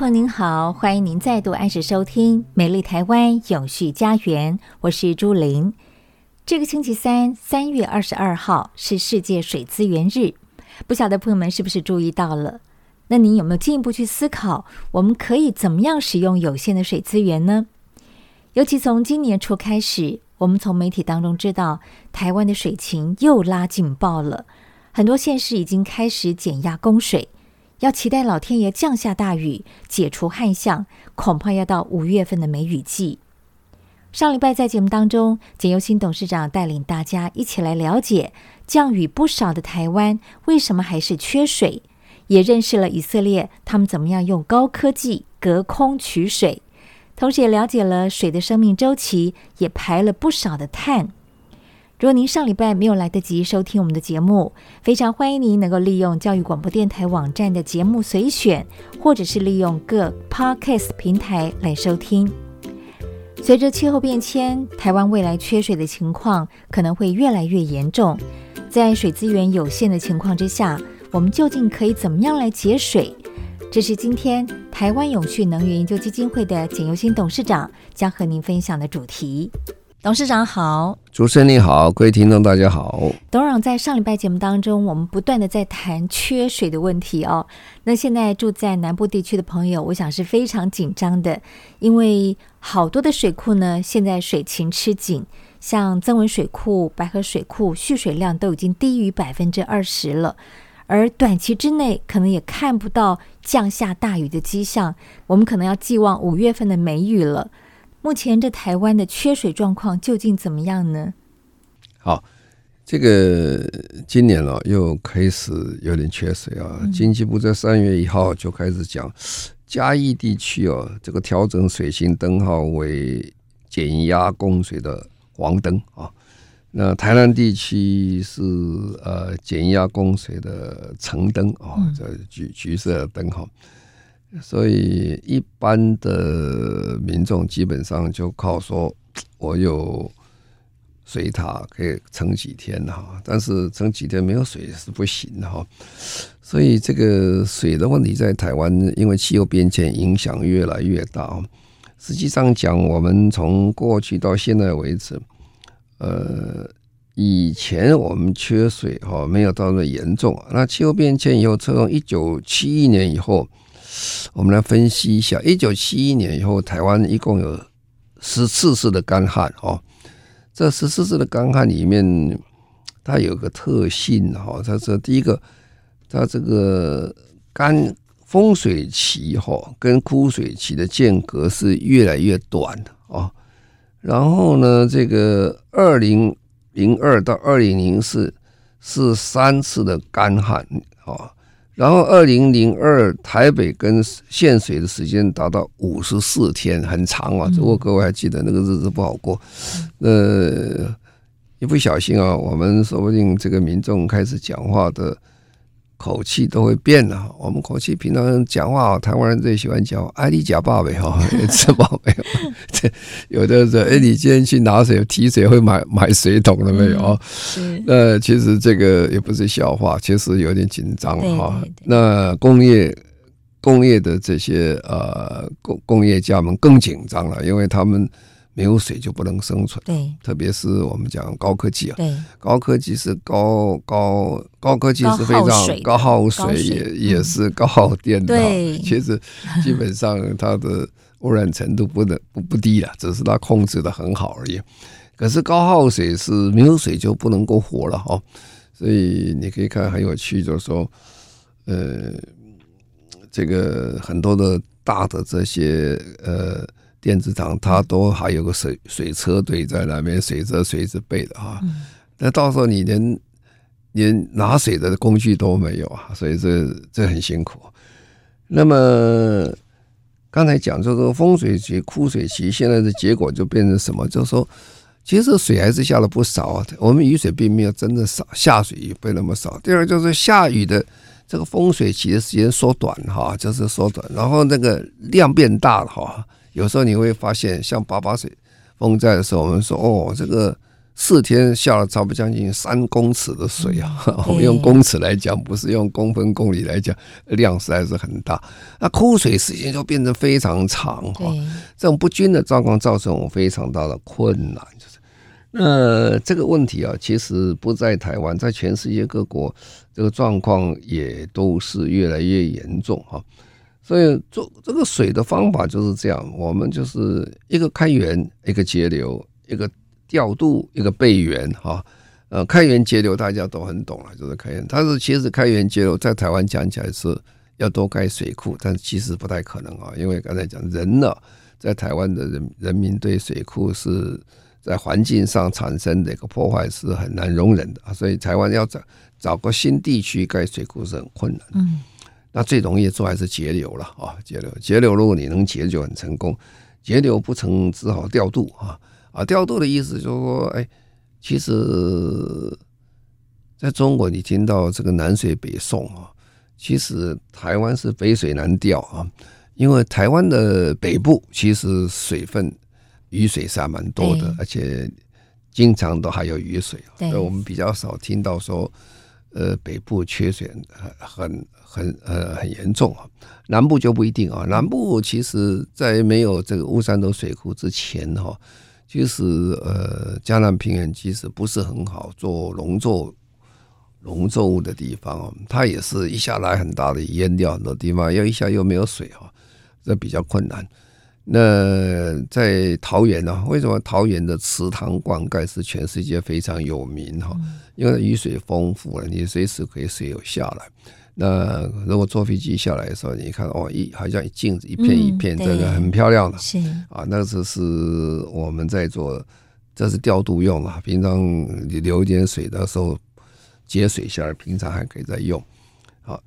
朋友您好，欢迎您再度按时收听《美丽台湾永续家园》，我是朱琳。这个星期三，三月二十二号是世界水资源日，不晓得朋友们是不是注意到了？那您有没有进一步去思考，我们可以怎么样使用有限的水资源呢？尤其从今年初开始，我们从媒体当中知道，台湾的水情又拉警报了，很多县市已经开始减压供水。要期待老天爷降下大雨，解除旱象，恐怕要到五月份的梅雨季。上礼拜在节目当中，简又新董事长带领大家一起来了解降雨不少的台湾为什么还是缺水，也认识了以色列他们怎么样用高科技隔空取水，同时也了解了水的生命周期，也排了不少的碳。如果您上礼拜没有来得及收听我们的节目，非常欢迎您能够利用教育广播电台网站的节目随选，或者是利用各 Podcast 平台来收听。随着气候变迁，台湾未来缺水的情况可能会越来越严重。在水资源有限的情况之下，我们究竟可以怎么样来节水？这是今天台湾永续能源研究基金会的简尤新董事长将和您分享的主题。董事长好，主持人你好，各位听众大家好。董事长在上礼拜节目当中，我们不断的在谈缺水的问题哦。那现在住在南部地区的朋友，我想是非常紧张的，因为好多的水库呢，现在水情吃紧，像增文水库、白河水库蓄水量都已经低于百分之二十了，而短期之内可能也看不到降下大雨的迹象，我们可能要寄望五月份的梅雨了。目前这台湾的缺水状况究竟怎么样呢？好，这个今年了、哦、又开始有点缺水啊。嗯、经济部在三月一号就开始讲，嘉义地区哦，这个调整水情灯号为减压供水的黄灯啊。那台南地区是呃减压供水的橙灯啊，这橘橘色的灯号。所以，一般的民众基本上就靠说，我有水塔可以撑几天哈，但是撑几天没有水是不行的哈。所以，这个水的问题在台湾，因为气候变迁影响越来越大。实际上讲，我们从过去到现在为止，呃，以前我们缺水哈，没有到那么严重。那气候变迁以后，从一九七一年以后。我们来分析一下，一九七一年以后，台湾一共有十四次的干旱哦。这十四次的干旱里面，它有个特性哈，它是第一个，它这个干丰水期哈跟枯水期的间隔是越来越短的哦。然后呢，这个二零零二到二零零四是三次的干旱哦。然后，二零零二台北跟限水的时间达到五十四天，很长啊！如果各位还记得那个日子不好过，呃，一不小心啊，我们说不定这个民众开始讲话的。口气都会变了。我们口气平常讲话，台湾人最喜欢讲“哎，你假爸没有？吃饱没有？” 这有的时候，哎，你今天去拿水提水会买 买水桶了没有？嗯、那其实这个也不是笑话，其实有点紧张哈。那工业工业的这些呃工工业家们更紧张了，因为他们。没有水就不能生存，对，特别是我们讲高科技啊，对，高科技是高高高科技是非常高耗水，也也是高耗电的，对，其实基本上它的污染程度不能不不低了，只是它控制的很好而已。可是高耗水是没有水就不能够活了哈。所以你可以看很有趣，就是说，呃，这个很多的大的这些呃电子厂，它都还有个水水车队在那边，水车随时备的哈。那到时候你连连拿水的工具都没有啊，所以这这很辛苦。那么刚才讲就是说丰水期、枯水期，现在的结果就变成什么？就是说。其实水还是下了不少啊，我们雨水并没有真的少，下水也不那么少。第二就是下雨的这个风水期的时间缩短哈，就是缩短，然后那个量变大了哈。有时候你会发现，像八八水风灾的时候，我们说哦，这个。四天下了差不多将近三公尺的水啊，我们用公尺来讲，不是用公分公里来讲，量实在是很大。那枯水时间就变得非常长哈，这种不均的状况造成我非常大的困难。就是，那这个问题啊，其实不在台湾，在全世界各国，这个状况也都是越来越严重哈。所以做这个水的方法就是这样，我们就是一个开源，一个节流，一个。调度一个备源哈，呃，开源节流大家都很懂了，就是开源。但是其实开源节流在台湾讲起来是要多盖水库，但其实不太可能啊，因为刚才讲人呢，在台湾的人人民对水库是在环境上产生的一个破坏是很难容忍的，所以台湾要找找个新地区盖水库是很困难。嗯，那最容易做还是节流了啊，节流节流，如果你能节就很成功，节流不成只好调度啊。啊，调度的意思就是说，哎，其实在中国，你听到这个南水北送啊，其实台湾是北水南调啊，因为台湾的北部其实水分雨水是还蛮多的，而且经常都还有雨水，所以我们比较少听到说，呃，北部缺水很很很呃很严重啊，南部就不一定啊，南部其实在没有这个乌山头水库之前哈。其实，呃，江南平原其实不是很好做农作农作物的地方哦，它也是一下来很大的淹掉很多地方，又一下又没有水哈，这比较困难。那在桃园呢？为什么桃园的池塘灌溉是全世界非常有名哈？因为雨水丰富了，你随时可以水有下来。那如果坐飞机下来的时候，你看哦，一好像一镜子一片一片，这个很漂亮的，是啊，那个是我们在做，这是调度用啊。平常你留一点水的时候，接水下来，平常还可以再用。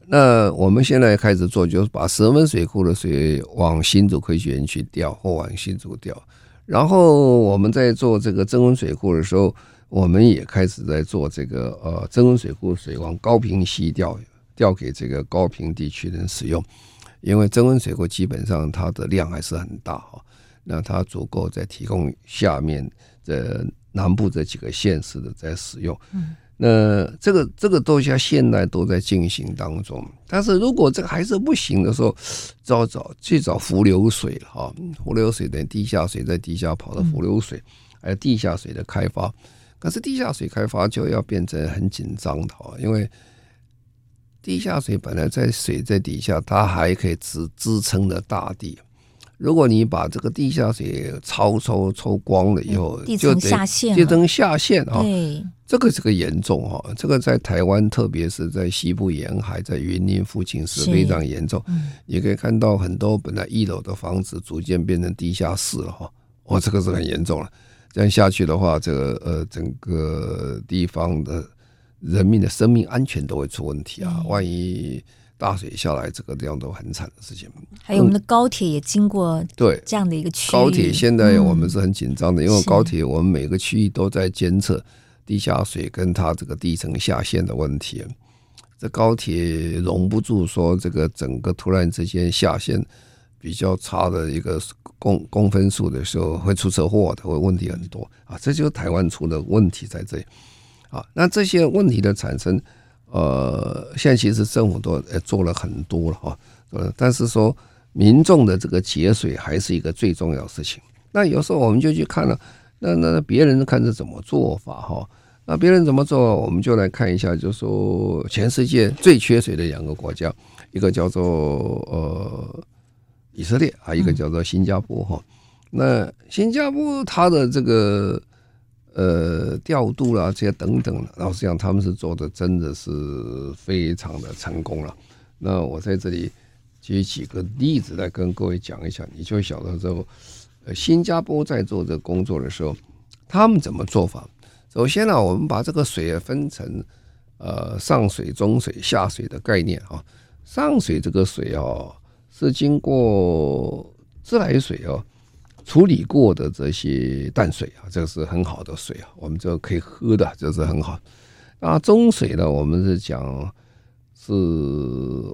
那我们现在开始做，就是把石门水库的水往新竹科学园区调，或往新竹调。然后我们在做这个增温水库的时候，我们也开始在做这个呃增温水库水往高屏溪调。调给这个高屏地区人使用，因为增温水库基本上它的量还是很大哈，那它足够再提供下面这南部这几个县市的在使用。嗯，那这个这个都像现在都在进行当中，但是如果这个还是不行的时候，找找去找伏流水了哈，伏流水等地下水在地下跑的伏流水，还有地下水的开发，可是地下水开发就要变成很紧张的哈，因为。地下水本来在水在底下，它还可以支支撑着大地。如果你把这个地下水抽抽抽光了以后，就下陷，地层下陷啊。对，这个这个严重哈，这个在台湾，特别是在西部沿海，在云林附近是非常严重。你可以看到很多本来一楼的房子逐渐变成地下室了哈。哦，这个是很严重了。这样下去的话，这个呃整个地方的。人民的生命安全都会出问题啊！万一大水下来，这个这样都很惨的事情。还有我们的高铁也经过对这样的一个区域。高铁现在我们是很紧张的，因为高铁我们每个区域都在监测地下水跟它这个地层下陷的问题。这高铁容不住说这个整个突然之间下陷比较差的一个公公分数的时候会出车祸的，会问题很多啊！这就是台湾出的问题在这里。啊，那这些问题的产生，呃，现在其实政府都做了很多了哈，呃，但是说民众的这个节水还是一个最重要的事情。那有时候我们就去看了，那那别人看是怎么做法哈？那别人怎么做，我们就来看一下，就是说全世界最缺水的两个国家，一个叫做呃以色列啊，一个叫做新加坡哈。那新加坡它的这个。呃调度啦这些等等，老实讲，他们是做的真的是非常的成功了。那我在这里举几个例子来跟各位讲一下，你就晓得之后，呃，新加坡在做这工作的时候，他们怎么做法？首先呢，我们把这个水分成呃上水、中水、下水的概念啊。上水这个水哦，是经过自来水哦处理过的这些淡水啊，这个是很好的水啊，我们就可以喝的，这是很好。那中水呢，我们是讲是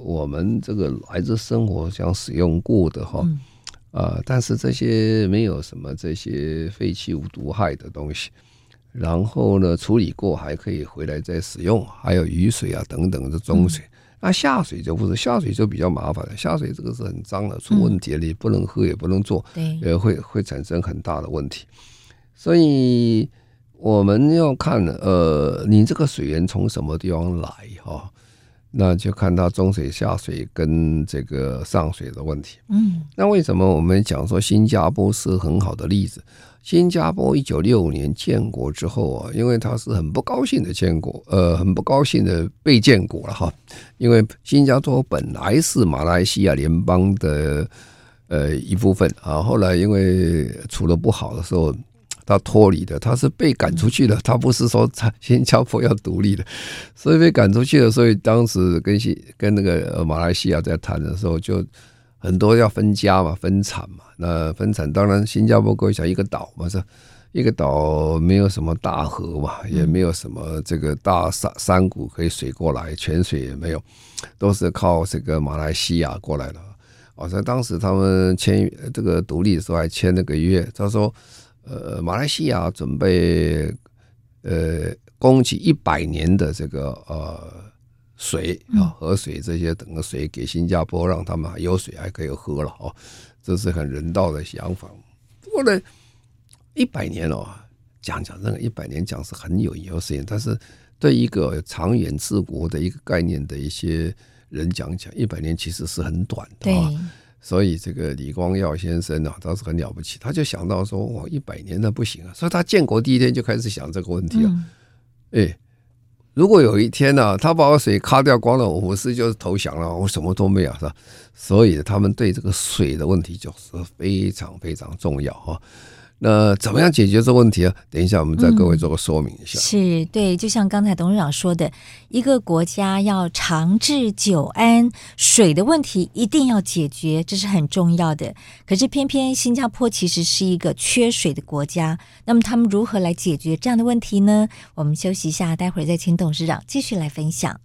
我们这个来自生活想使用过的哈啊，但是这些没有什么这些废弃物毒害的东西。然后呢，处理过还可以回来再使用，还有雨水啊等等的中水。那下水就不是，下水就比较麻烦了。下水这个是很脏的，出问题了，你不能喝也不能做，也会会产生很大的问题。所以我们要看，呃，你这个水源从什么地方来哈？那就看它中水、下水跟这个上水的问题。嗯，那为什么我们讲说新加坡是很好的例子？新加坡一九六五年建国之后啊，因为他是很不高兴的建国，呃，很不高兴的被建国了哈。因为新加坡本来是马来西亚联邦的呃一部分啊，后来因为处得不好的时候，他脱离的，他是被赶出去的，他不是说他新加坡要独立的，所以被赶出去了。所以当时跟新跟那个马来西亚在谈的时候就。很多要分家嘛，分产嘛。那分产当然，新加坡各位想一个岛嘛，是一个岛，没有什么大河嘛，也没有什么这个大山山谷可以水过来，泉水也没有，都是靠这个马来西亚过来的。哦，在当时他们签这个独立的时候还签了个约，他说，呃，马来西亚准备呃供给一百年的这个呃。水啊，河水这些等的水给新加坡，让他们有水还可以喝了哦，这是很人道的想法。不过呢，一百年哦，讲讲那个一百年讲是很有有时间，但是对一个长远治国的一个概念的一些人讲讲，一百年其实是很短的啊。所以这个李光耀先生啊，倒是很了不起，他就想到说，哇，一百年那不行啊，所以他建国第一天就开始想这个问题啊，哎。如果有一天呢、啊，他把我水卡掉光了，我不是就是投降了，我什么都没有，是吧？所以他们对这个水的问题就是非常非常重要哈。那怎么样解决这问题啊？等一下，我们再各位做个说明一下。是对，就像刚才董事长说的，一个国家要长治久安，水的问题一定要解决，这是很重要的。可是偏偏新加坡其实是一个缺水的国家，那么他们如何来解决这样的问题呢？我们休息一下，待会儿再请董事长继续来分享。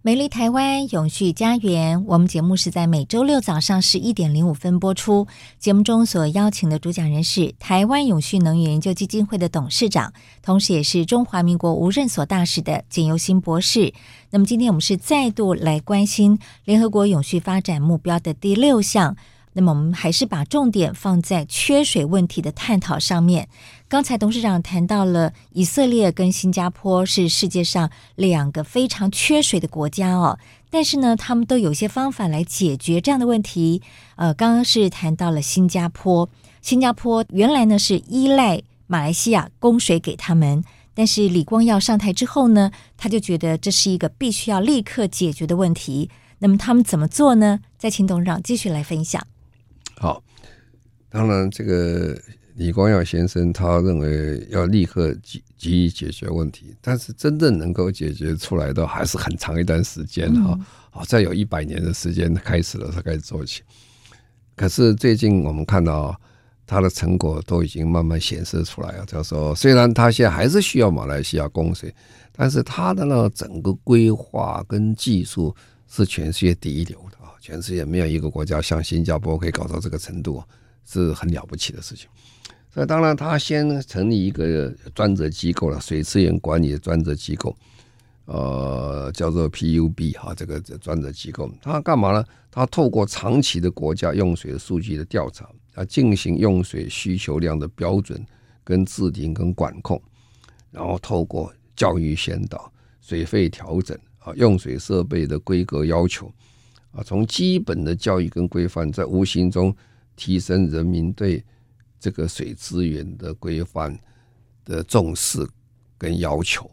美丽台湾永续家园，我们节目是在每周六早上十一点零五分播出。节目中所邀请的主讲人是台湾永续能源研究基金会的董事长，同时也是中华民国无任所大使的简尤新博士。那么今天我们是再度来关心联合国永续发展目标的第六项。那么我们还是把重点放在缺水问题的探讨上面。刚才董事长谈到了以色列跟新加坡是世界上两个非常缺水的国家哦，但是呢，他们都有些方法来解决这样的问题。呃，刚刚是谈到了新加坡，新加坡原来呢是依赖马来西亚供水给他们，但是李光耀上台之后呢，他就觉得这是一个必须要立刻解决的问题。那么他们怎么做呢？再请董事长继续来分享。好，当然，这个李光耀先生他认为要立刻急急于解决问题，但是真正能够解决出来的还是很长一段时间哈。好，再有一百年的时间开始了，才开始做起。可是最近我们看到他的成果都已经慢慢显示出来了，就是说，虽然他现在还是需要马来西亚供水，但是他的那整个规划跟技术是全世界第一流的啊。全世界没有一个国家像新加坡可以搞到这个程度，是很了不起的事情。那，当然他先成立一个专责机构了，水资源管理的专责机构，呃，叫做 PUB 哈，这个专责机构，他干嘛呢？他透过长期的国家用水的数据的调查，啊，进行用水需求量的标准跟制定跟管控，然后透过教育宣导、水费调整啊、用水设备的规格要求。啊，从基本的教育跟规范，在无形中提升人民对这个水资源的规范的重视跟要求。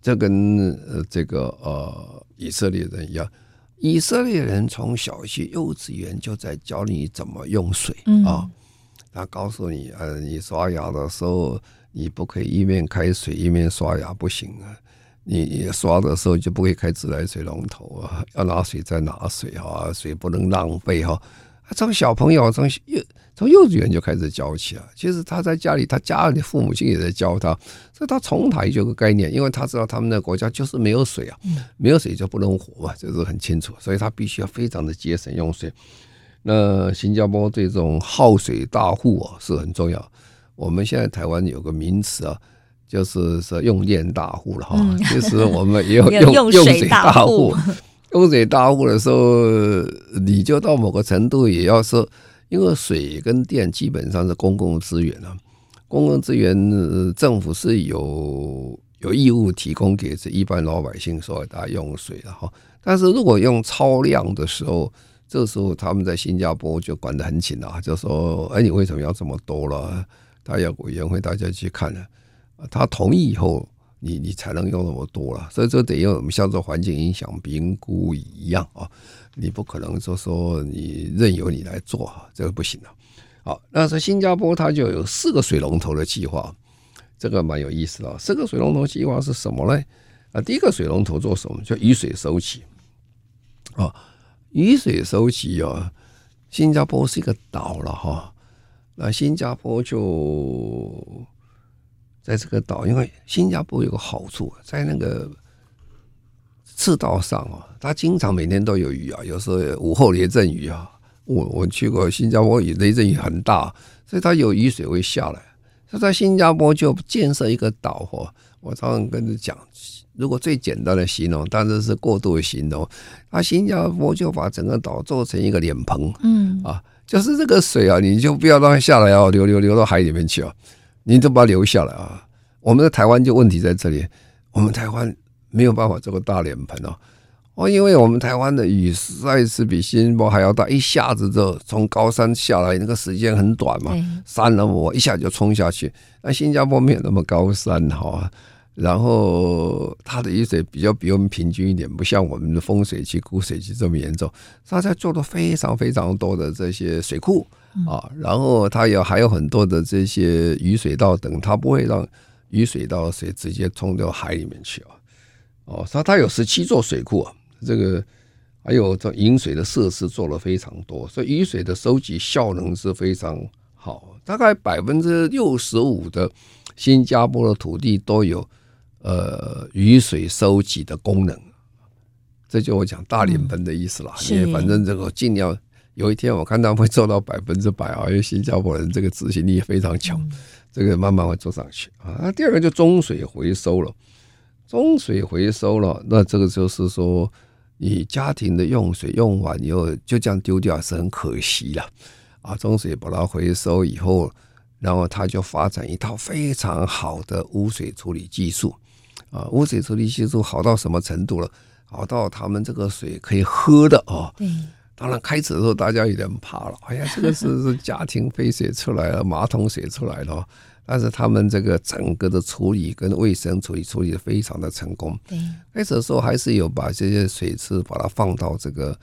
这跟呃这个呃以色列人一样，以色列人从小学幼稚园就在教你怎么用水啊，他告诉你，呃，你刷牙的时候你不可以一面开水一面刷牙，不行啊。你刷的时候就不会开自来水龙头啊，要拿水再拿水啊，水不能浪费哈。从小朋友从幼从幼稚园就开始教起啊。其实他在家里，他家里的父母亲也在教他，所以他从小就有个概念，因为他知道他们的国家就是没有水啊，没有水就不能活嘛，这是很清楚，所以他必须要非常的节省用水。那新加坡这种耗水大户啊是很重要。我们现在台湾有个名词啊。就是说用电大户了哈，其实我们也有 用用水大户。用水大户的时候，你就到某个程度也要说，因为水跟电基本上是公共资源啊，公共资源政府是有有义务提供给这一般老百姓说大家用水的哈。但是如果用超量的时候，这时候他们在新加坡就管得很紧啊，就说哎，你为什么要这么多了？他要委员会大家去看了。他同意以后，你你才能用那么多了，所以这得用我们叫做环境影响评估一样啊，你不可能说说你任由你来做，这个不行的。好，那在新加坡，它就有四个水龙头的计划，这个蛮有意思的。四个水龙头计划是什么呢？啊，第一个水龙头做什么？叫雨水收集啊，雨水收集啊，新加坡是一个岛了哈，那新加坡就。在这个岛，因为新加坡有个好处，在那个赤道上哦，它经常每天都有雨啊，有时候午后雷阵雨啊。我我去过新加坡，雨雷阵雨很大，所以它有雨水会下来。所以在新加坡就建设一个岛哦，我常常跟你讲，如果最简单的形容，但是是过度的形容，那新加坡就把整个岛做成一个脸盆，嗯啊，就是这个水啊，你就不要让它下来哦，流流流到海里面去啊。你就把它留下来啊！我们的台湾就问题在这里，我们台湾没有办法做个大脸盆哦，哦，因为我们台湾的雨实在是比新加坡还要大，一下子就从高山下来，那个时间很短嘛，山那么一下就冲下去。那新加坡没有那么高山哈，然后它的雨水比较比我们平均一点，不像我们的丰水期、枯水期这么严重。大家做了非常非常多的这些水库。啊，然后它有还有很多的这些雨水道等，它不会让雨水道水直接冲到海里面去啊。哦，它它有十七座水库啊，这个还有这饮水的设施做了非常多，所以雨水的收集效能是非常好。大概百分之六十五的新加坡的土地都有呃雨水收集的功能，这就我讲大脸盆的意思了。因为反正这个尽量。有一天我看他们会做到百分之百啊，因为新加坡人这个执行力非常强，这个慢慢会做上去啊。那第二个就中水回收了，中水回收了，那这个就是说，你家庭的用水用完以后就这样丢掉是很可惜了啊。中水把它回收以后，然后他就发展一套非常好的污水处理技术啊。污水处理技术好到什么程度了？好到他们这个水可以喝的啊。当然，开始的时候大家有点怕了。哎呀，这个是是家庭废水出来了，马桶水出来了。但是他们这个整个的处理跟卫生处理处理的非常的成功。对，开始的时候还是有把这些水池把它放到这个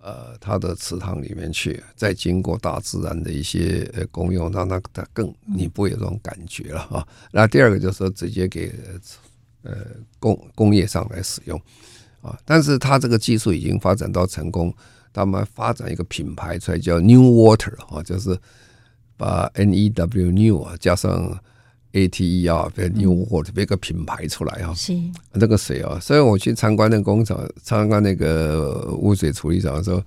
呃它的池塘里面去，再经过大自然的一些呃功用，让它它更你不会有这种感觉了啊。那第二个就是说直接给呃工工业上来使用啊，但是它这个技术已经发展到成功。他们发展一个品牌出来叫 New Water 啊，就是把 N E W New 啊加上 A T E R 变 New Water 变一个品牌出来啊。是这个水啊，所以我去参观那个工厂，参观那个污水处理厂的时候，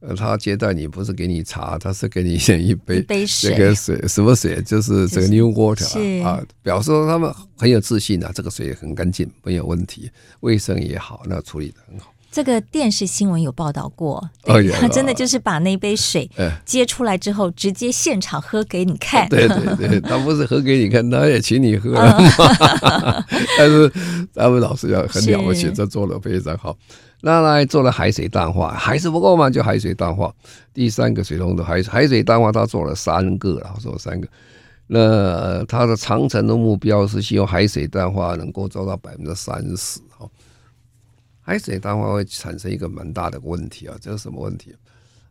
呃，他接待你不是给你茶，他是给你一杯一杯水，这个水什么水？就是这个 New Water 啊，表示说他们很有自信啊，这个水很干净，没有问题，卫生也好，那处理的很好。这个电视新闻有报道过，对，他 真的就是把那杯水接出来之后，直接现场喝给你看。对对对，他不是喝给你看，他也请你喝。但是他们老师要很了不起，这做的非常好。那来做了海水淡化，还是不够嘛？就海水淡化。第三个水龙头海海水淡化，他做了三个了，做了三个。那他的长城的目标是希望海水淡化能够做到百分之三十。哈，海水淡化会产生一个蛮大的问题啊，这是什么问题？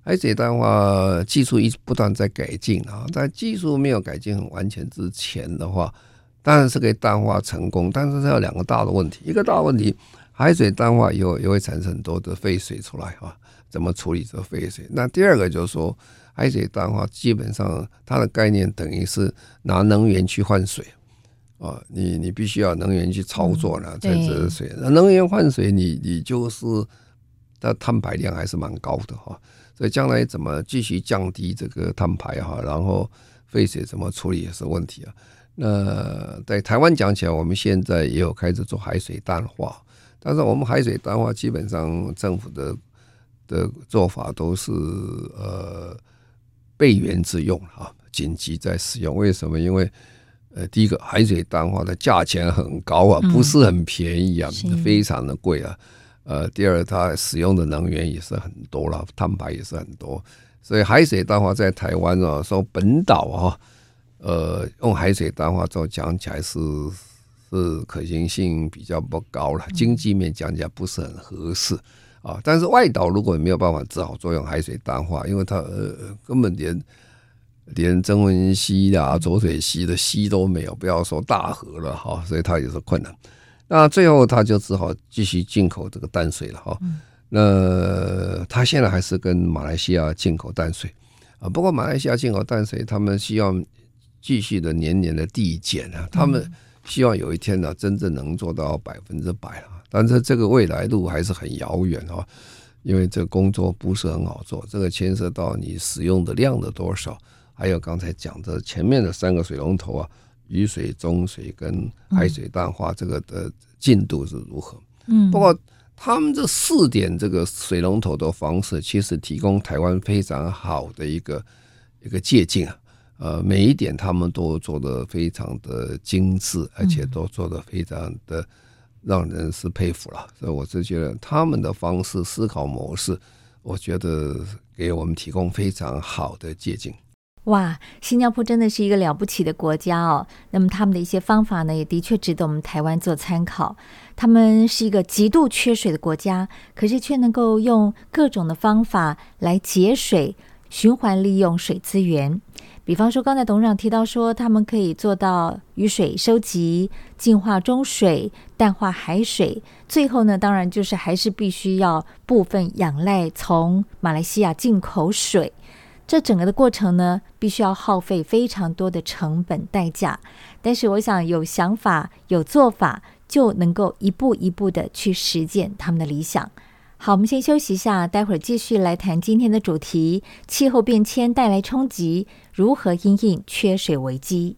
海水淡化技术一直不断在改进啊，在技术没有改进很完全之前的话，当然是可以淡化成功，但是它有两个大的问题。一个大问题，海水淡化以后也会产生很多的废水出来啊，怎么处理这废水？那第二个就是说，海水淡化基本上它的概念等于是拿能源去换水啊，你你必须要能源去操作呢，在这水，那能源换水，你你就是它碳排量还是蛮高的哈。所以将来怎么继续降低这个碳排哈，然后废水怎么处理也是问题啊。那在台湾讲起来，我们现在也有开始做海水淡化，但是我们海水淡化基本上政府的的做法都是呃备源之用啊，紧急在使用。为什么？因为呃，第一个海水淡化的价钱很高啊，不是很便宜啊，非常的贵啊。呃，第二，它使用的能源也是很多了，碳排也是很多，所以海水淡化在台湾啊，说本岛啊，呃，用海水淡化做讲起来是是可行性比较不高了，经济面讲起来不是很合适啊。但是外岛如果没有办法，只好做用海水淡化，因为它呃根本连连曾文溪啊、浊水溪的溪都没有，不要说大河了哈，所以它也是困难。那最后他就只好继续进口这个淡水了哈。那他现在还是跟马来西亚进口淡水啊。不过马来西亚进口淡水，他们希望继续的年年的递减啊。他们希望有一天呢，真正能做到百分之百啊。但是这个未来路还是很遥远啊，因为这工作不是很好做。这个牵涉到你使用的量的多少，还有刚才讲的前面的三个水龙头啊。雨水、中水跟海水淡化这个的进度是如何？嗯，不过他们这四点这个水龙头的方式，其实提供台湾非常好的一个一个借鉴啊。呃，每一点他们都做得非常的精致，而且都做得非常的让人是佩服了。所以我是觉得他们的方式思考模式，我觉得给我们提供非常好的借鉴。哇，新加坡真的是一个了不起的国家哦。那么他们的一些方法呢，也的确值得我们台湾做参考。他们是一个极度缺水的国家，可是却能够用各种的方法来节水、循环利用水资源。比方说，刚才董事长提到说，他们可以做到雨水收集、净化中水、淡化海水。最后呢，当然就是还是必须要部分仰赖从马来西亚进口水。这整个的过程呢，必须要耗费非常多的成本代价。但是，我想有想法、有做法，就能够一步一步的去实践他们的理想。好，我们先休息一下，待会儿继续来谈今天的主题：气候变迁带来冲击，如何因应缺水危机。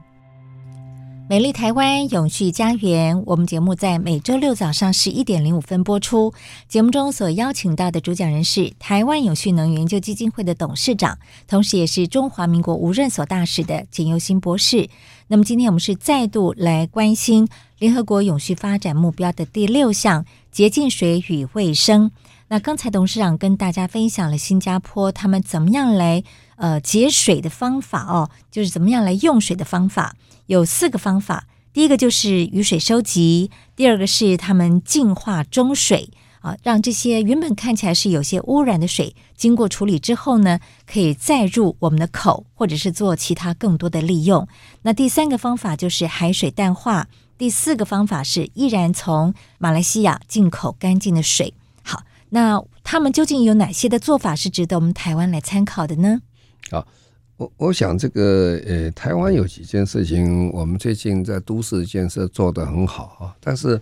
美丽台湾永续家园，我们节目在每周六早上十一点零五分播出。节目中所邀请到的主讲人是台湾永续能源研究基金会的董事长，同时也是中华民国无任所大使的简尤新博士。那么今天我们是再度来关心联合国永续发展目标的第六项洁净水与卫生。那刚才董事长跟大家分享了新加坡他们怎么样来呃节水的方法哦，就是怎么样来用水的方法。有四个方法，第一个就是雨水收集，第二个是他们净化中水啊，让这些原本看起来是有些污染的水，经过处理之后呢，可以再入我们的口，或者是做其他更多的利用。那第三个方法就是海水淡化，第四个方法是依然从马来西亚进口干净的水。好，那他们究竟有哪些的做法是值得我们台湾来参考的呢？好。我我想这个呃，台湾有几件事情，我们最近在都市建设做得很好啊，但是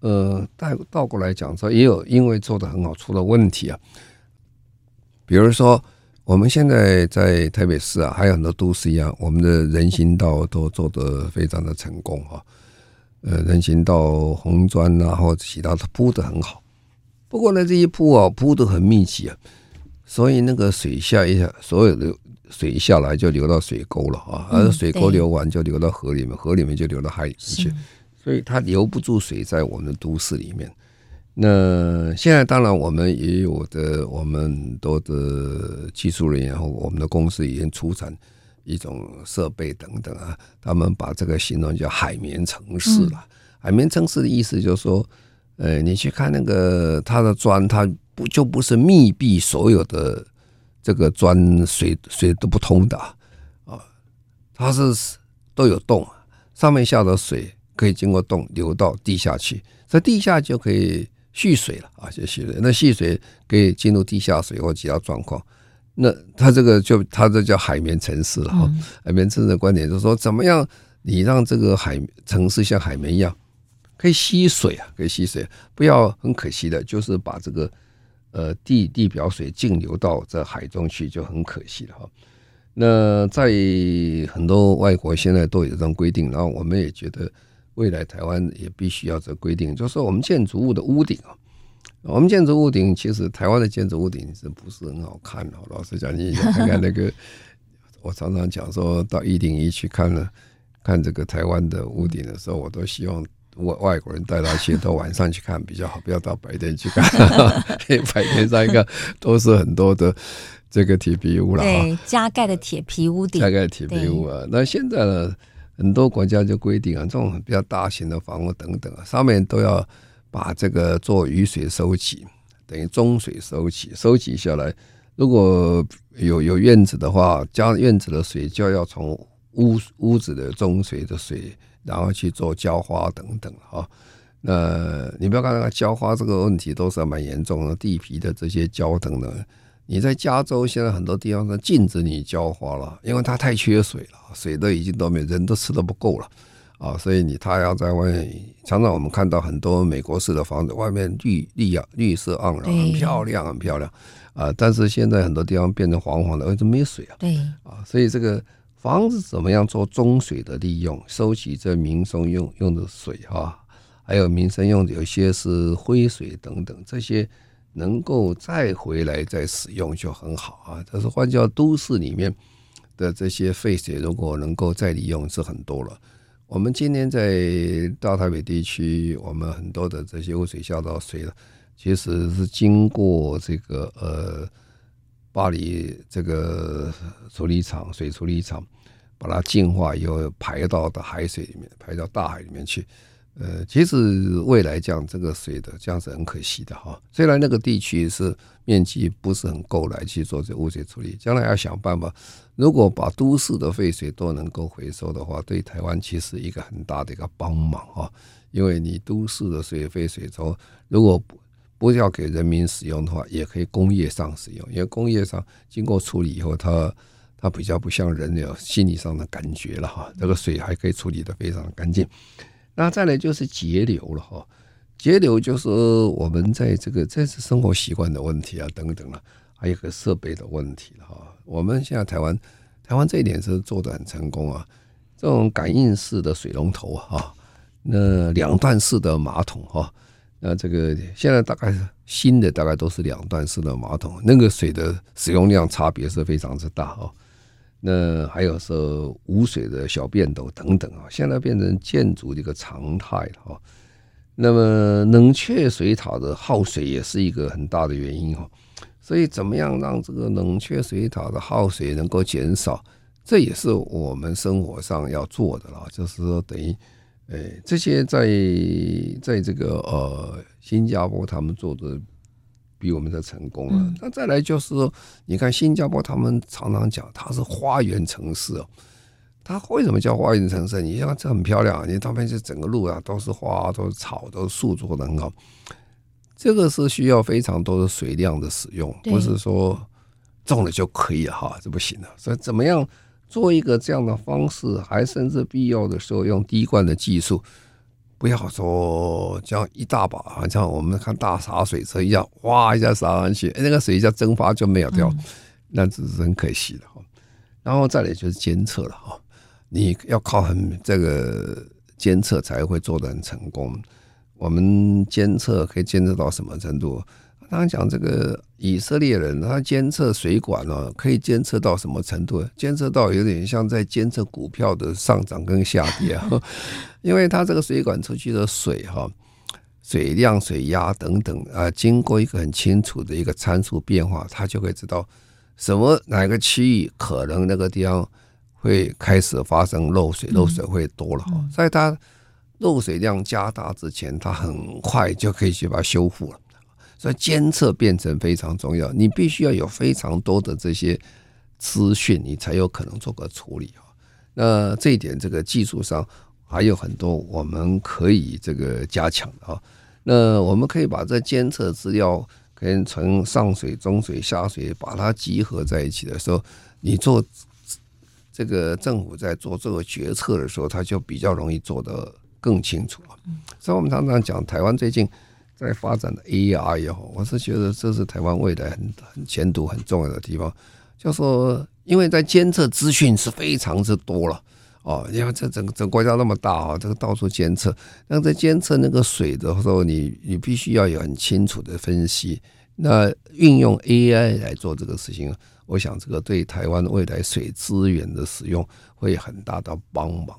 呃，倒倒过来讲说，也有因为做得很好出了问题啊。比如说，我们现在在台北市啊，还有很多都市一样，我们的人行道都做得非常的成功啊。呃，人行道红砖啊，或者其他的铺的很好。不过呢，这一铺啊铺的很密集啊，所以那个水下一下，所有的水下来就流到水沟了啊，而水沟流完就流到河里面，河里面就流到海里面去，所以它留不住水在我们的都市里面。那现在当然我们也有的，我们很多的技术人员和我们的公司已经出产一种设备等等啊，他们把这个形容叫海绵城市了。海绵城市的意思就是说，呃，你去看那个它的砖，它不就不是密闭所有的这个砖水水都不通的啊，它是都有洞，上面下的水可以经过洞流到地下去，在地下就可以。蓄水了啊，就蓄水。那蓄水可以进入地下水或其他状况。那它这个就它这叫海绵城市了哈。海绵城市的观点就是说，怎么样你让这个海城市像海绵一样可以吸水啊，可以吸水，不要很可惜的，就是把这个呃地地表水径流到这海中去，就很可惜了哈。那在很多外国现在都有这种规定，然后我们也觉得。未来台湾也必须要这规定，就是说我们建筑物的屋顶啊，我们建筑屋顶其实台湾的建筑屋顶是不是很好看的？老实讲，你看看那个，我常常讲说到一零一去看了看这个台湾的屋顶的时候，我都希望外外国人带他去，到晚上去看比较好，不要到白天去看，白天上一个都是很多的这个铁皮屋了，对，加盖的铁皮屋顶，加盖铁皮屋啊。那现在呢？很多国家就规定啊，这种比较大型的房屋等等啊，上面都要把这个做雨水收集，等于中水收集，收集下来，如果有有院子的话，加院子的水就要从屋屋子的中水的水，然后去做浇花等等啊。那你不要看那个浇花这个问题，都是蛮严重的，地皮的这些浇等等。你在加州现在很多地方都禁止你浇花了，因为它太缺水了，水都已经都没，人都吃的不够了啊，所以你他要在外面。常常我们看到很多美国式的房子，外面绿绿啊绿色盎然，很漂亮，很漂亮啊。但是现在很多地方变成黄黄的，为什么没水啊？对啊，所以这个房子怎么样做中水的利用，收集这民生用用的水啊，还有民生用的有些是灰水等等这些。能够再回来再使用就很好啊！但是换叫都市里面的这些废水，如果能够再利用，是很多了。我们今天在大台北地区，我们很多的这些污水下到水了，其实是经过这个呃巴黎这个处理厂水处理厂，把它净化以后排到的海水里面，排到大海里面去。呃，其实未来这样这个水的这样是很可惜的哈。虽然那个地区是面积不是很够来去做这污水处理，将来要想办法。如果把都市的废水都能够回收的话，对台湾其实一个很大的一个帮忙啊。因为你都市的水废水从如果不要给人民使用的话，也可以工业上使用。因为工业上经过处理以后，它它比较不像人有心理上的感觉了哈。这个水还可以处理得非常干净。那再来就是节流了哈，节流就是我们在这个这是生活习惯的问题啊，等等了，还有个设备的问题了哈。我们现在台湾台湾这一点是做得很成功啊，这种感应式的水龙头啊，那两段式的马桶哈，那这个现在大概新的大概都是两段式的马桶，那个水的使用量差别是非常之大哦。那还有是无水的小便斗等等啊，现在变成建筑的一个常态了哈。那么冷却水塔的耗水也是一个很大的原因哈。所以怎么样让这个冷却水塔的耗水能够减少，这也是我们生活上要做的了。就是说等于，诶，这些在在这个呃新加坡他们做的。比我们的成功了。那再来就是说，你看新加坡，他们常常讲它是花园城市哦。它为什么叫花园城市？你像这很漂亮，你那边这整个路啊都是花，都是草，都是树，做的很好。这个是需要非常多的水量的使用，不是说种了就可以了哈，这不行的。所以怎么样做一个这样的方式，还甚至必要的时候用滴灌的技术。不要说这样一大把，好像我们看大洒水车一样，哗一下洒上去，那个水一下蒸发就没有掉。那只是很可惜的哈。然后再来就是监测了哈，你要靠很这个监测才会做得很成功。我们监测可以监测到什么程度？刚刚讲这个以色列人，他监测水管呢，可以监测到什么程度？监测到有点像在监测股票的上涨跟下跌啊，因为他这个水管出去的水哈，水量、水压等等啊，经过一个很清楚的一个参数变化，他就会知道什么哪个区域可能那个地方会开始发生漏水，漏水会多了哈，在它。漏水量加大之前，他很快就可以去把它修复了。所以监测变成非常重要，你必须要有非常多的这些资讯，你才有可能做个处理啊。那这一点，这个技术上还有很多我们可以这个加强的啊。那我们可以把这监测资料跟从上水、中水、下水把它集合在一起的时候，你做这个政府在做这个决策的时候，它就比较容易做得。更清楚了，所以我们常常讲台湾最近在发展的 AI 也好，我是觉得这是台湾未来很很前途很重要的地方。就说，因为在监测资讯是非常之多了哦，因为这整个整个国家那么大啊，这个到处监测，那在监测那个水的时候，你你必须要有很清楚的分析。那运用 AI 来做这个事情，我想这个对台湾未来水资源的使用会有很大的帮忙。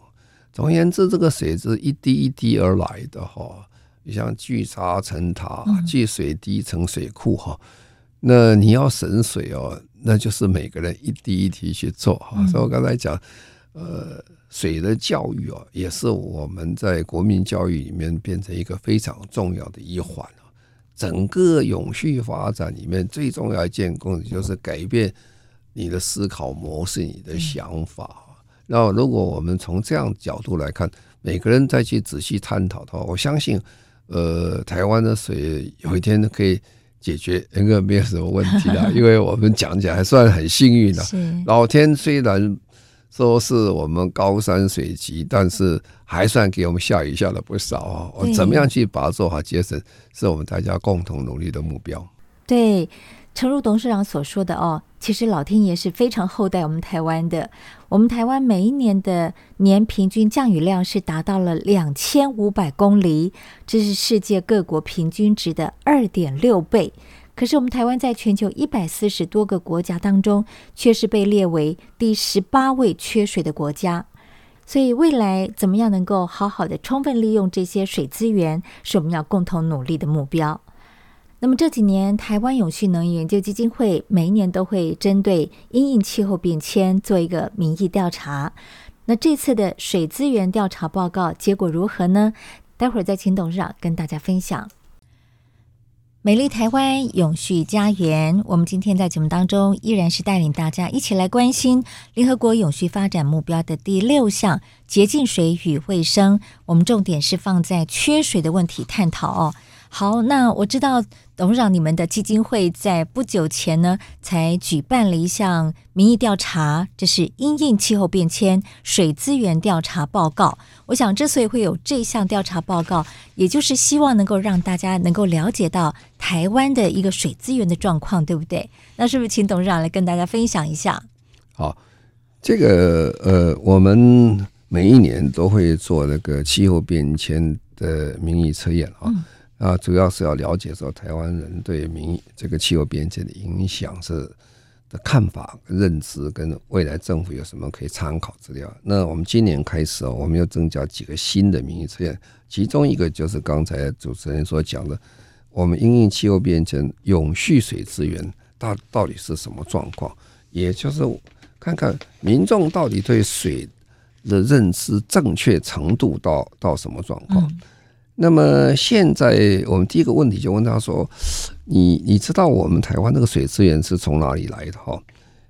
总而言之，这个水是一滴一滴而来的哈，像聚沙成塔，聚水滴成水库哈。那你要省水哦，那就是每个人一滴一滴去做哈。所以我刚才讲，呃，水的教育哦，也是我们在国民教育里面变成一个非常重要的一环。整个永续发展里面最重要一件工作就是改变你的思考模式，你的想法。那如果我们从这样角度来看，每个人再去仔细探讨的话，我相信，呃，台湾的水有一天可以解决，应该没有什么问题的。因为我们讲起来还算很幸运的，老天虽然说是我们高山水急，但是还算给我们下雨下了不少啊。我怎么样去把它做好节省，是我们大家共同努力的目标。对。诚如董事长所说的哦，其实老天爷是非常厚待我们台湾的。我们台湾每一年的年平均降雨量是达到了两千五百公里，这是世界各国平均值的二点六倍。可是我们台湾在全球一百四十多个国家当中，却是被列为第十八位缺水的国家。所以未来怎么样能够好好的充分利用这些水资源，是我们要共同努力的目标。那么这几年，台湾永续能源研究基金会每一年都会针对因应气候变迁做一个民意调查。那这次的水资源调查报告结果如何呢？待会儿再请董事长跟大家分享。美丽台湾永续家园，我们今天在节目当中依然是带领大家一起来关心联合国永续发展目标的第六项洁净水与卫生。我们重点是放在缺水的问题探讨哦。好，那我知道董事长，你们的基金会在不久前呢，才举办了一项民意调查，这是因应气候变迁水资源调查报告。我想，之所以会有这项调查报告，也就是希望能够让大家能够了解到台湾的一个水资源的状况，对不对？那是不是请董事长来跟大家分享一下？好，这个呃，我们每一年都会做那个气候变迁的民意测验啊。嗯啊，主要是要了解说台湾人对民这个气候变迁的影响是的看法、认知，跟未来政府有什么可以参考资料。那我们今年开始哦，我们又增加几个新的民意测验，其中一个就是刚才主持人所讲的，我们因应气候变迁永续水资源到到底是什么状况，也就是看看民众到底对水的认知正确程度到到什么状况。那么现在我们第一个问题就问他说：“你你知道我们台湾那个水资源是从哪里来的？”哈，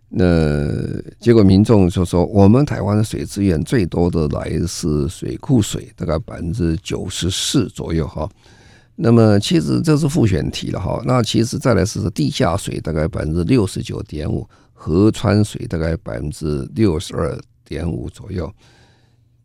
那结果民众就说：“我们台湾的水资源最多的来是水库水，大概百分之九十四左右。”哈，那么其实这是复选题了。哈，那其实再来是地下水，大概百分之六十九点五，河川水大概百分之六十二点五左右。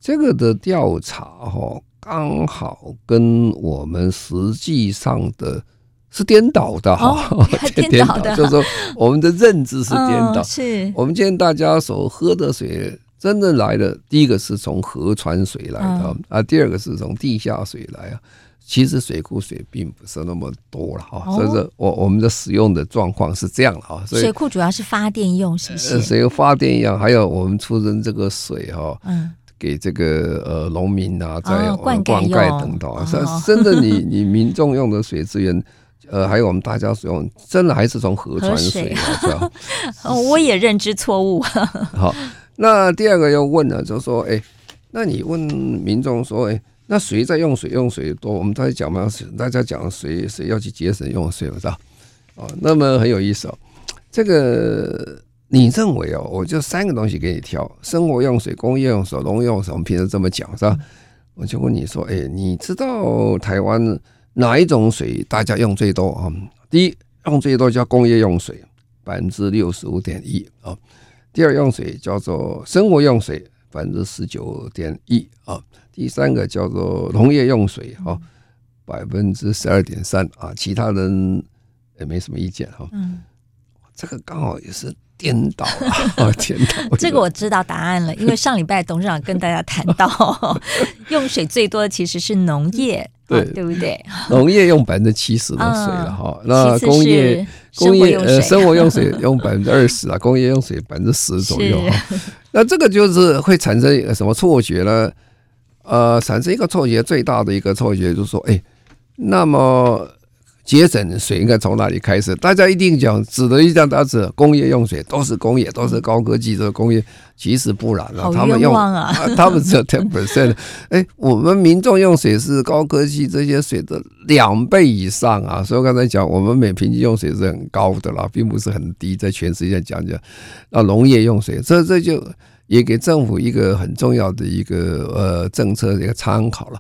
这个的调查，哈。刚好跟我们实际上的是颠倒的哈，颠倒的，就是说我们的认知是颠倒。是，我们今天大家所喝的水，真正来的第一个是从河川水来的啊，第二个是从地下水来啊。其实水库水并不是那么多了哈，所以说我我们的使用的状况是这样的哈。水库主要是发电用，是不是？水发电用，还有我们出生这个水哈，嗯。给这个呃农民啊，在灌溉等等啊，是真的，你 你民众用的水资源，呃，还有我们大家使用，真的还是从河川水是吧？我也认知错误。好，那第二个要问呢，就是说，哎，那你问民众说，哎，那谁在用水？用水多？我们在讲嘛，大家讲谁谁要去节省用水，是吧？哦，那么很有意思哦，这个。你认为哦，我就三个东西给你挑：生活用水、工业用水、农业用水。我们平时这么讲是吧？我就问你说，哎，你知道台湾哪一种水大家用最多啊？第一用最多叫工业用水，百分之六十五点一啊。第二用水叫做生活用水，百分之十九点一啊。第三个叫做农业用水啊，百分之十二点三啊。其他人也没什么意见哈。嗯，这个刚好也是。颠倒了，颠倒。这个我知道答案了，因为上礼拜董事长跟大家谈到，用水最多的其实是农业，对对不对？农业用百分之七十的水了哈，那工业工业呃生活用水用百分之二十啊，工业用水百分之十左右。那这个就是会产生什么错觉呢？呃，产生一个错觉，最大的一个错觉就是说，哎，那么。节省水应该从哪里开始？大家一定讲，指的一讲，大指工业用水都是工业，都是高科技的工业。其实不然啊，他们用啊，他们只有 ten percent。哎，我们民众用水是高科技这些水的两倍以上啊！所以刚才讲，我们每平均用水是很高的啦，并不是很低。在全世界讲讲，那农业用水，这这就也给政府一个很重要的一个呃政策的一个参考了。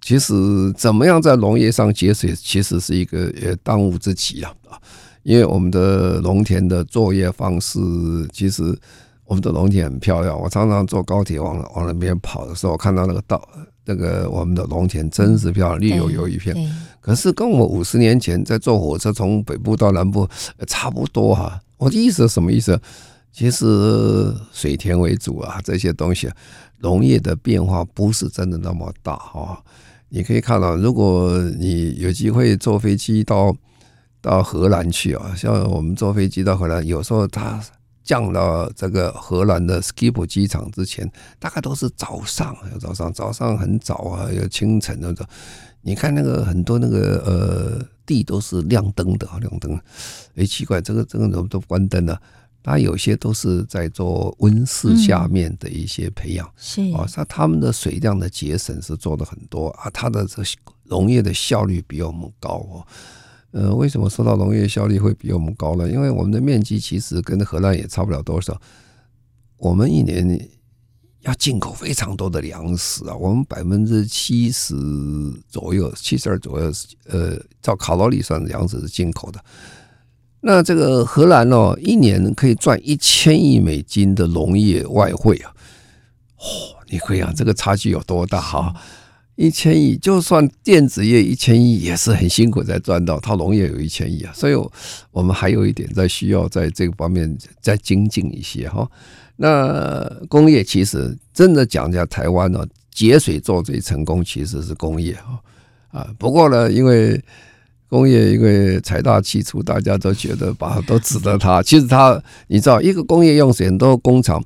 其实，怎么样在农业上节水，其实是一个呃当务之急啊！啊，因为我们的农田的作业方式，其实我们的农田很漂亮。我常常坐高铁往往那边跑的时候，看到那个道，那个我们的农田真是漂亮，绿油油一片。可是跟我五十年前在坐火车从北部到南部差不多哈、啊。我的意思是什么意思？其实水田为主啊，这些东西，农业的变化不是真的那么大哈。你可以看到，如果你有机会坐飞机到到荷兰去啊，像我们坐飞机到荷兰，有时候它降到这个荷兰的 Schiphol 机场之前，大概都是早上，早上，早上很早啊，有清晨那种。你看那个很多那个呃地都是亮灯的，亮灯。哎，奇怪，这个这个怎么都关灯了？它有些都是在做温室下面的一些培养，是啊，像他们的水量的节省是做的很多啊，它的这农业的效率比我们高哦。呃，为什么说到农业效率会比我们高呢？因为我们的面积其实跟荷兰也差不了多少，我们一年要进口非常多的粮食啊，我们百分之七十左右，七十二左右，呃，照卡路里算，粮食是进口的。那这个荷兰哦，一年可以赚一千亿美金的农业外汇啊！哦，你可以想这个差距有多大哈？一千亿，就算电子业一千亿也是很辛苦才赚到，它农业有一千亿啊，所以我们还有一点在需要在这个方面再精进一些哈。那工业其实真的讲一下台湾呢，节水做最成功其实是工业哈啊。不过呢，因为工业因为财大气粗，大家都觉得把都指着它。其实它，你知道，一个工业用水很多工厂，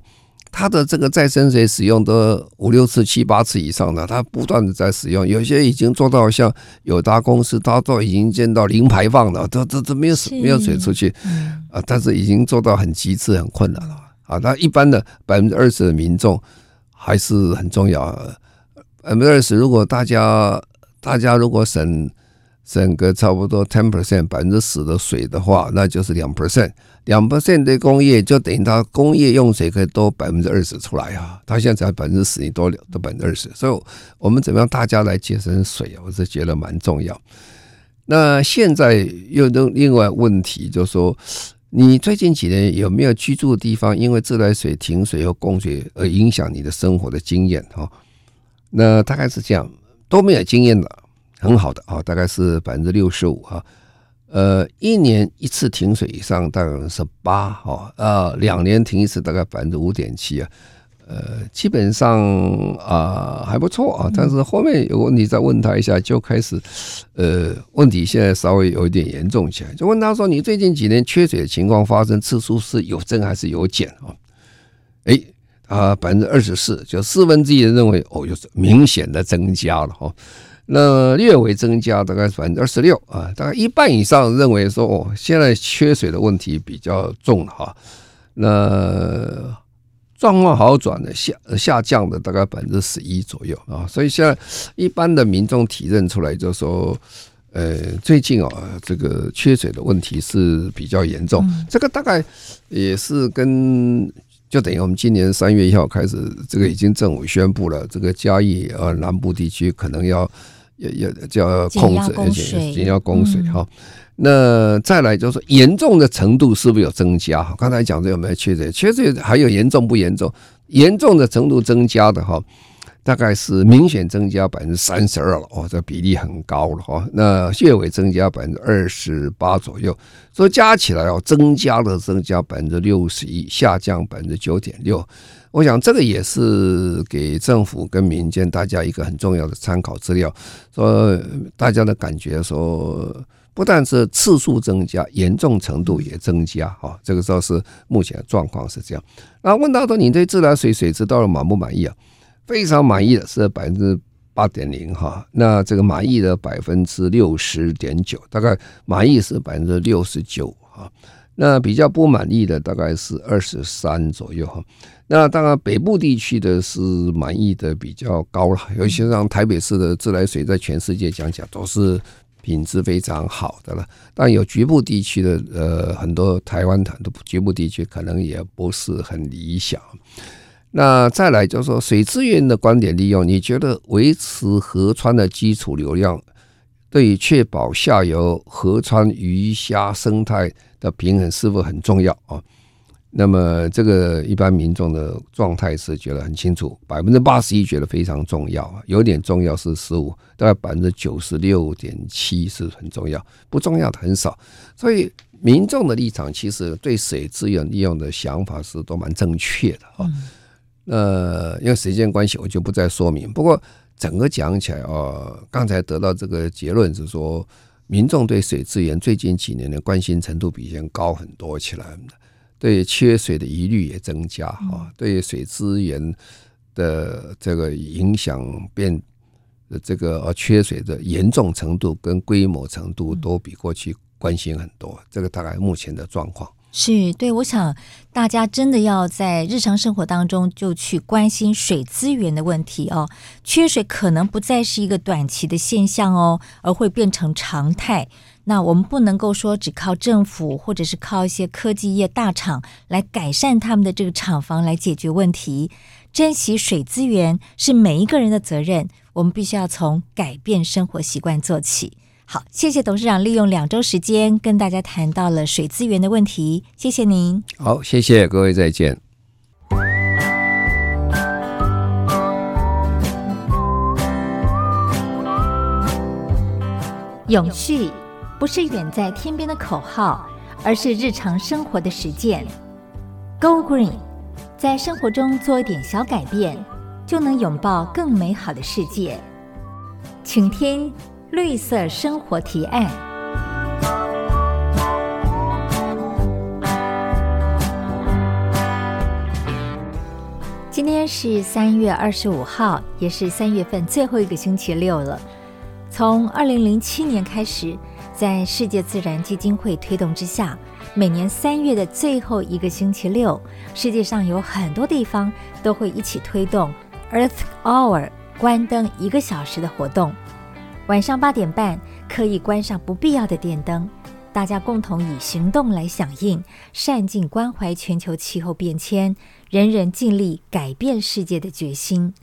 它的这个再生水使用都五六次、七八次以上的，它不断的在使用。有些已经做到像友达公司，它都已经见到零排放了，都都都没有水没有水出去啊。但是已经做到很极致、很困难了啊。那一般的百分之二十的民众还是很重要。百分之二十，如果大家大家如果省。整个差不多 ten percent 百分之十的水的话，那就是两 percent，两 percent 的工业就等于它工业用水可以多百分之二十出来啊。它现在才百分之十，你多多百分之二十，所以我们怎么样大家来节省水啊？我是觉得蛮重要。那现在又另另外问题就是说，你最近几年有没有居住的地方因为自来水停水和供水而影响你的生活的经验？哈，那大概是这样，都没有经验的。很好的啊，大概是百分之六十五啊，呃，一年一次停水以上大概是八哈，呃，两年停一次大概百分之五点七啊。呃，基本上啊、呃、还不错啊，但是后面有问题再问他一下，就开始呃问题现在稍微有一点严重起来，就问他说：“你最近几年缺水的情况发生次数是有增还是有减啊？”哎，他百分之二十四，就四分之一人认为哦，就是明显的增加了哈。那略微增加大概是百分之二十六啊，大概一半以上认为说哦，现在缺水的问题比较重了哈。那状况好转的下下降的大概百分之十一左右啊，所以现在一般的民众体认出来，就是说，呃，最近啊，这个缺水的问题是比较严重。这个大概也是跟就等于我们今年三月一号开始，这个已经政府宣布了，这个嘉义呃南部地区可能要要要就要控制，而且也要供水哈。那再来就是，严重的程度是不是有增加？刚才讲这有没有缺水？缺水还有严重不严重？严重的程度增加的哈，大概是明显增加百分之三十二了哦，这比例很高了哈。那穴位增加百分之二十八左右，所以加起来哦，增加了增加百分之六十一，下降百分之九点六。我想这个也是给政府跟民间大家一个很重要的参考资料，说大家的感觉说。不但是次数增加，严重程度也增加哈，这个时候是目前的状况是这样。那问到说你对自来水水质到底满不满意啊？非常满意的是百分之八点零哈，那这个满意的百分之六十点九，大概满意是百分之六十九哈，那比较不满意的大概是二十三左右哈。那当然北部地区的是满意的比较高了，尤其像台北市的自来水，在全世界讲讲都是。品质非常好的了，但有局部地区的呃，很多台湾的局部地区可能也不是很理想。那再来就是说水资源的观点利用，你觉得维持河川的基础流量，对于确保下游河川鱼虾生态的平衡是否很重要啊？那么这个一般民众的状态是觉得很清楚，百分之八十一觉得非常重要啊，有点重要是十五，大概百分之九十六点七是很重要，不重要的很少。所以民众的立场其实对水资源利用的想法是都蛮正确的啊。呃，因为时间关系，我就不再说明。不过整个讲起来啊，刚才得到这个结论是说，民众对水资源最近几年的关心程度比以前高很多起来。对缺水的疑虑也增加哈，对水资源的这个影响变，这个呃缺水的严重程度跟规模程度都比过去关心很多，这个大概目前的状况。是对，我想大家真的要在日常生活当中就去关心水资源的问题哦。缺水可能不再是一个短期的现象哦，而会变成常态。那我们不能够说只靠政府或者是靠一些科技业大厂来改善他们的这个厂房来解决问题。珍惜水资源是每一个人的责任，我们必须要从改变生活习惯做起。好，谢谢董事长利用两周时间跟大家谈到了水资源的问题，谢谢您。好，谢谢各位，再见。永续不是远在天边的口号，而是日常生活的实践。Go Green，在生活中做一点小改变，就能拥抱更美好的世界。请听。绿色生活提案。今天是三月二十五号，也是三月份最后一个星期六了。从二零零七年开始，在世界自然基金会推动之下，每年三月的最后一个星期六，世界上有很多地方都会一起推动 Earth Hour 关灯一个小时的活动。晚上八点半，可以关上不必要的电灯，大家共同以行动来响应，善尽关怀全球气候变迁、人人尽力改变世界的决心。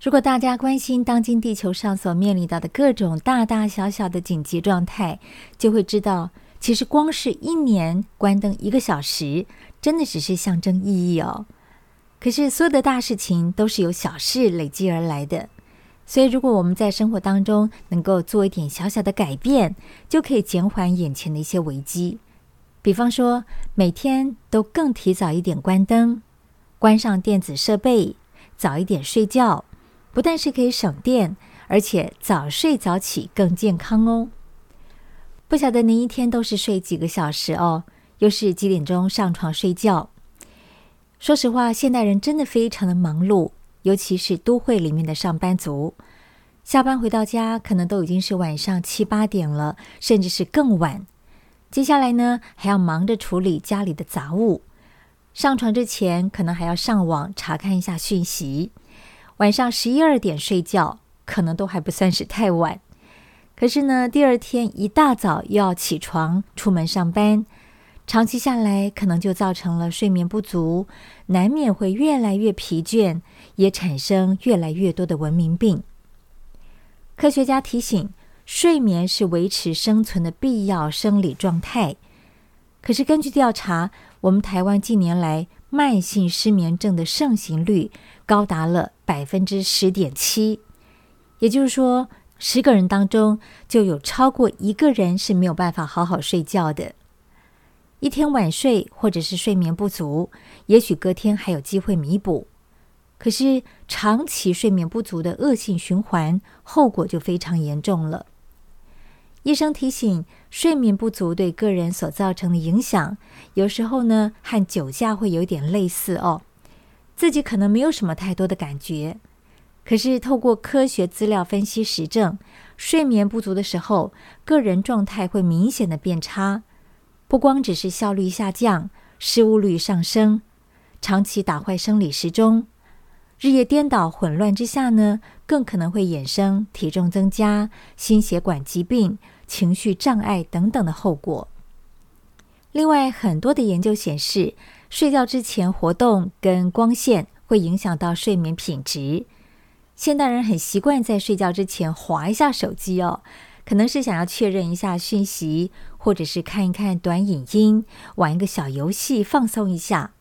如果大家关心当今地球上所面临到的各种大大小小的紧急状态，就会知道，其实光是一年关灯一个小时，真的只是象征意义哦。可是所有的大事情都是由小事累积而来的。所以，如果我们在生活当中能够做一点小小的改变，就可以减缓眼前的一些危机。比方说，每天都更提早一点关灯，关上电子设备，早一点睡觉，不但是可以省电，而且早睡早起更健康哦。不晓得您一天都是睡几个小时哦？又是几点钟上床睡觉？说实话，现代人真的非常的忙碌，尤其是都会里面的上班族，下班回到家可能都已经是晚上七八点了，甚至是更晚。接下来呢，还要忙着处理家里的杂物，上床之前可能还要上网查看一下讯息。晚上十一二点睡觉，可能都还不算是太晚。可是呢，第二天一大早又要起床出门上班，长期下来可能就造成了睡眠不足，难免会越来越疲倦，也产生越来越多的文明病。科学家提醒，睡眠是维持生存的必要生理状态。可是根据调查，我们台湾近年来慢性失眠症的盛行率高达了百分之十点七，也就是说，十个人当中就有超过一个人是没有办法好好睡觉的。一天晚睡或者是睡眠不足，也许隔天还有机会弥补，可是长期睡眠不足的恶性循环，后果就非常严重了。医生提醒，睡眠不足对个人所造成的影响，有时候呢和酒驾会有点类似哦。自己可能没有什么太多的感觉，可是透过科学资料分析实证，睡眠不足的时候，个人状态会明显的变差，不光只是效率下降、失误率上升，长期打坏生理时钟，日夜颠倒、混乱之下呢，更可能会衍生体重增加、心血管疾病、情绪障碍等等的后果。另外，很多的研究显示，睡觉之前活动跟光线会影响到睡眠品质。现代人很习惯在睡觉之前划一下手机哦，可能是想要确认一下讯息，或者是看一看短影音，玩一个小游戏放松一下。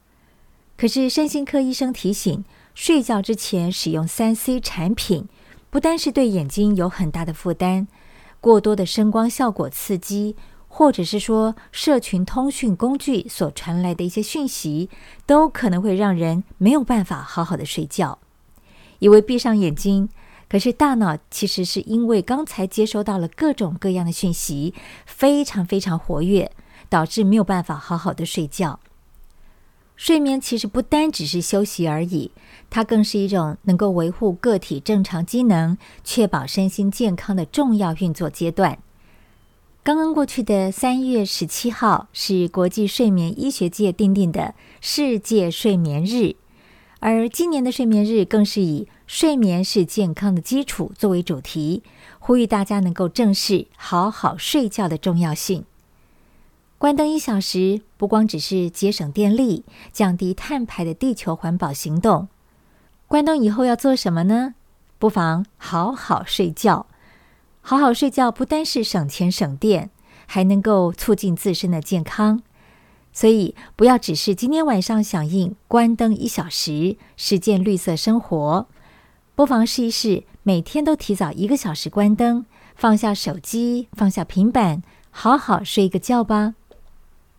可是身心科医生提醒，睡觉之前使用三 C 产品，不单是对眼睛有很大的负担，过多的声光效果刺激。或者是说，社群通讯工具所传来的一些讯息，都可能会让人没有办法好好的睡觉。以为闭上眼睛，可是大脑其实是因为刚才接收到了各种各样的讯息，非常非常活跃，导致没有办法好好的睡觉。睡眠其实不单只是休息而已，它更是一种能够维护个体正常机能、确保身心健康的重要运作阶段。刚刚过去的三月十七号是国际睡眠医学界订定的世界睡眠日，而今年的睡眠日更是以“睡眠是健康的基础”作为主题，呼吁大家能够正视好好睡觉的重要性。关灯一小时，不光只是节省电力、降低碳排的地球环保行动。关灯以后要做什么呢？不妨好好睡觉。好好睡觉不单是省钱省电，还能够促进自身的健康。所以，不要只是今天晚上响应关灯一小时，实践绿色生活。不妨试一试，每天都提早一个小时关灯，放下手机，放下平板，好好睡一个觉吧。